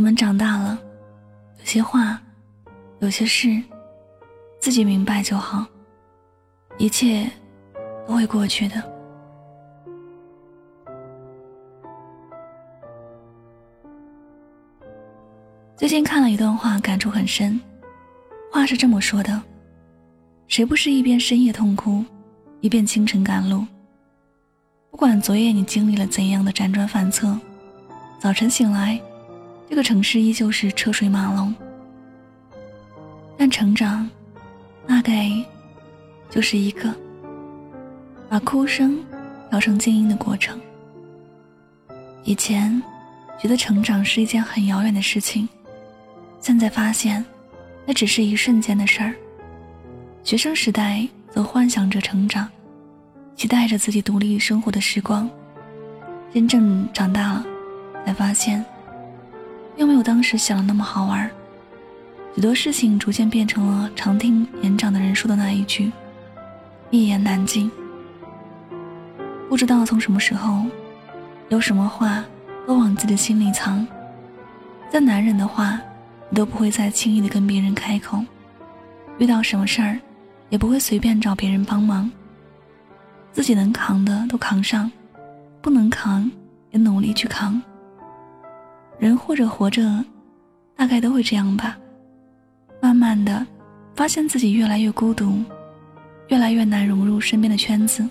我们长大了，有些话，有些事，自己明白就好，一切都会过去的。最近看了一段话，感触很深。话是这么说的：谁不是一边深夜痛哭，一边清晨赶路？不管昨夜你经历了怎样的辗转反侧，早晨醒来。这个城市依旧是车水马龙，但成长，大概就是一个把哭声调成静音的过程。以前觉得成长是一件很遥远的事情，现在发现那只是一瞬间的事儿。学生时代则幻想着成长，期待着自己独立生活的时光，真正长大了，才发现。并没有当时想的那么好玩，许多事情逐渐变成了常听年长的人说的那一句“一言难尽”。不知道从什么时候，有什么话都往自己的心里藏。再难忍的话，你都不会再轻易的跟别人开口。遇到什么事儿，也不会随便找别人帮忙。自己能扛的都扛上，不能扛也努力去扛。人或者活着，大概都会这样吧。慢慢的，发现自己越来越孤独，越来越难融入身边的圈子。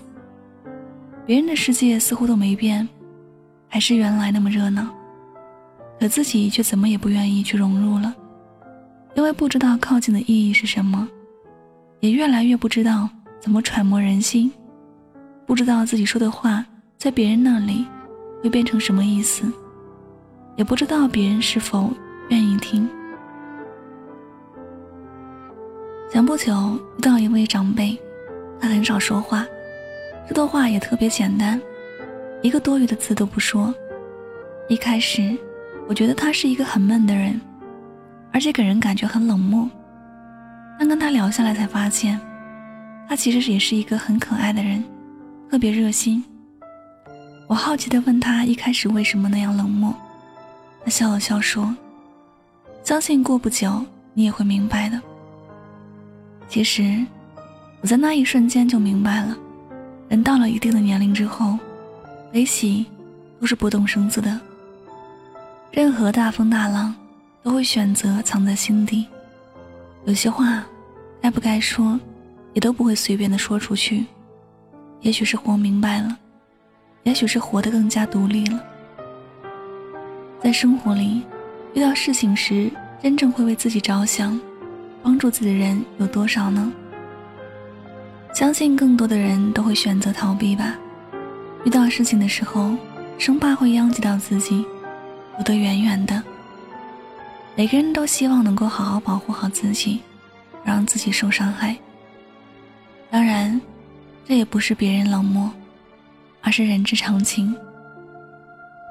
别人的世界似乎都没变，还是原来那么热闹，可自己却怎么也不愿意去融入了，因为不知道靠近的意义是什么，也越来越不知道怎么揣摩人心，不知道自己说的话在别人那里会变成什么意思。也不知道别人是否愿意听。前不久遇到一位长辈，他很少说话，说的话也特别简单，一个多余的字都不说。一开始我觉得他是一个很闷的人，而且给人感觉很冷漠。但跟他聊下来才发现，他其实也是一个很可爱的人，特别热心。我好奇地问他一开始为什么那样冷漠。他笑了笑说：“相信过不久你也会明白的。”其实，我在那一瞬间就明白了，人到了一定的年龄之后，悲喜都是不动声色的。任何大风大浪都会选择藏在心底。有些话该不该说，也都不会随便的说出去。也许是活明白了，也许是活得更加独立了。在生活里，遇到事情时，真正会为自己着想、帮助自己的人有多少呢？相信更多的人都会选择逃避吧。遇到事情的时候，生怕会殃及到自己，躲得远远的。每个人都希望能够好好保护好自己，不让自己受伤害。当然，这也不是别人冷漠，而是人之常情。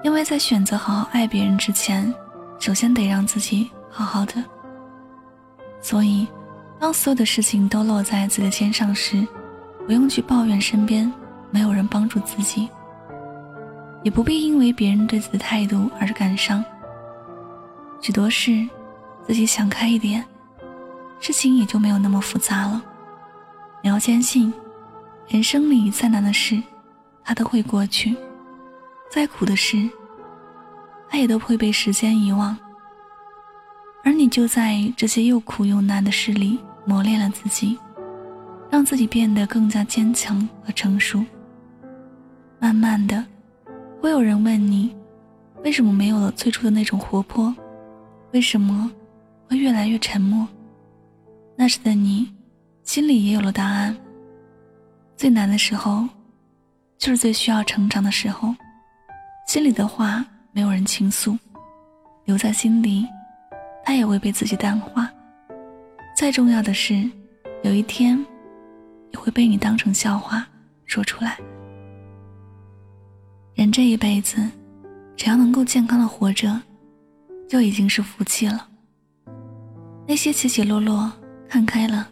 因为在选择好好爱别人之前，首先得让自己好好的。所以，当所有的事情都落在自己的肩上时，不用去抱怨身边没有人帮助自己，也不必因为别人对自己的态度而感伤。许多事，自己想开一点，事情也就没有那么复杂了。你要坚信，人生里再难的事，它都会过去。再苦的事，它也都会被时间遗忘。而你就在这些又苦又难的事里磨练了自己，让自己变得更加坚强和成熟。慢慢的，会有人问你，为什么没有了最初的那种活泼？为什么会越来越沉默？那时的你，心里也有了答案。最难的时候，就是最需要成长的时候。心里的话没有人倾诉，留在心里，他也会被自己淡化。再重要的事，有一天也会被你当成笑话说出来。人这一辈子，只要能够健康的活着，就已经是福气了。那些起起落落，看开了，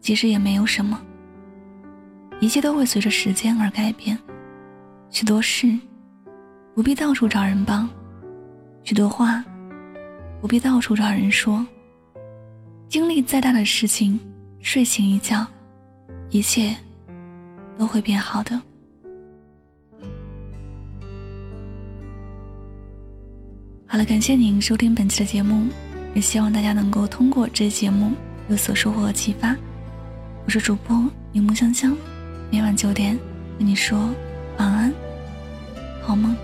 其实也没有什么。一切都会随着时间而改变，许多事。不必到处找人帮，许多话不必到处找人说。经历再大的事情，睡醒一觉，一切都会变好的。好了，感谢您收听本期的节目，也希望大家能够通过这节目有所收获和启发。我是主播柠檬香香，每晚九点跟你说晚安，好梦。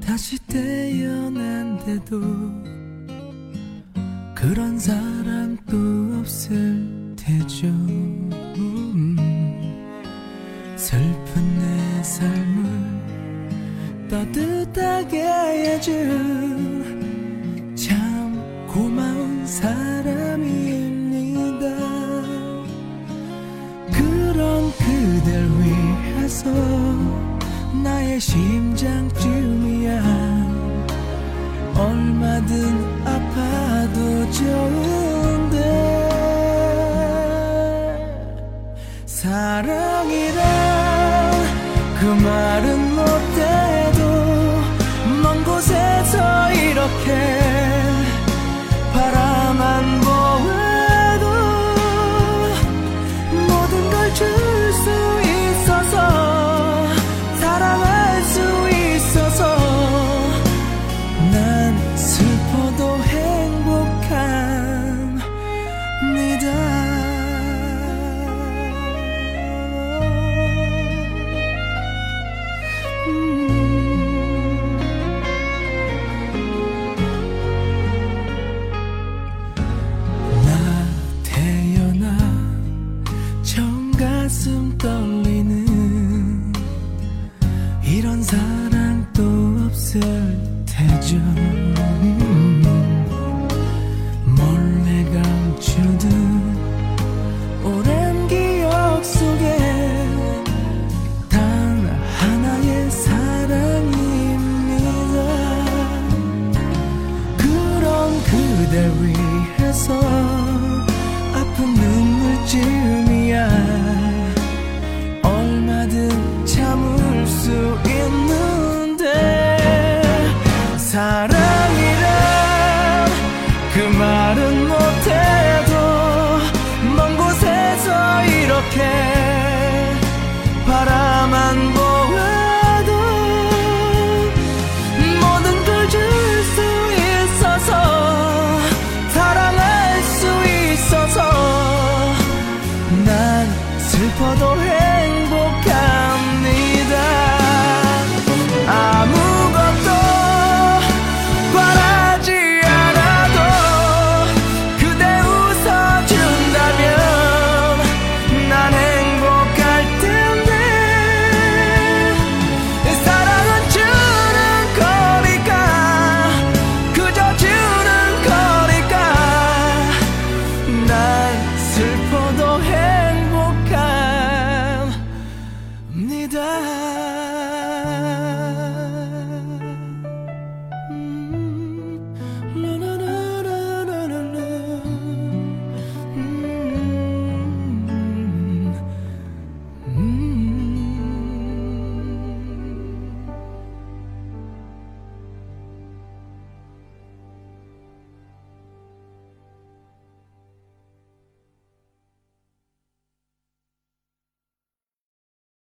다시 태어난데도 그런 사람도 없을 테죠. 음, 슬픈 내 삶을 따뜻하게 해준 참 고마운 사람입 위해서 나의 심장쯤이야. 얼마든 아파도 좋은데. 사랑이란 그 말은 못해 等到。Hey.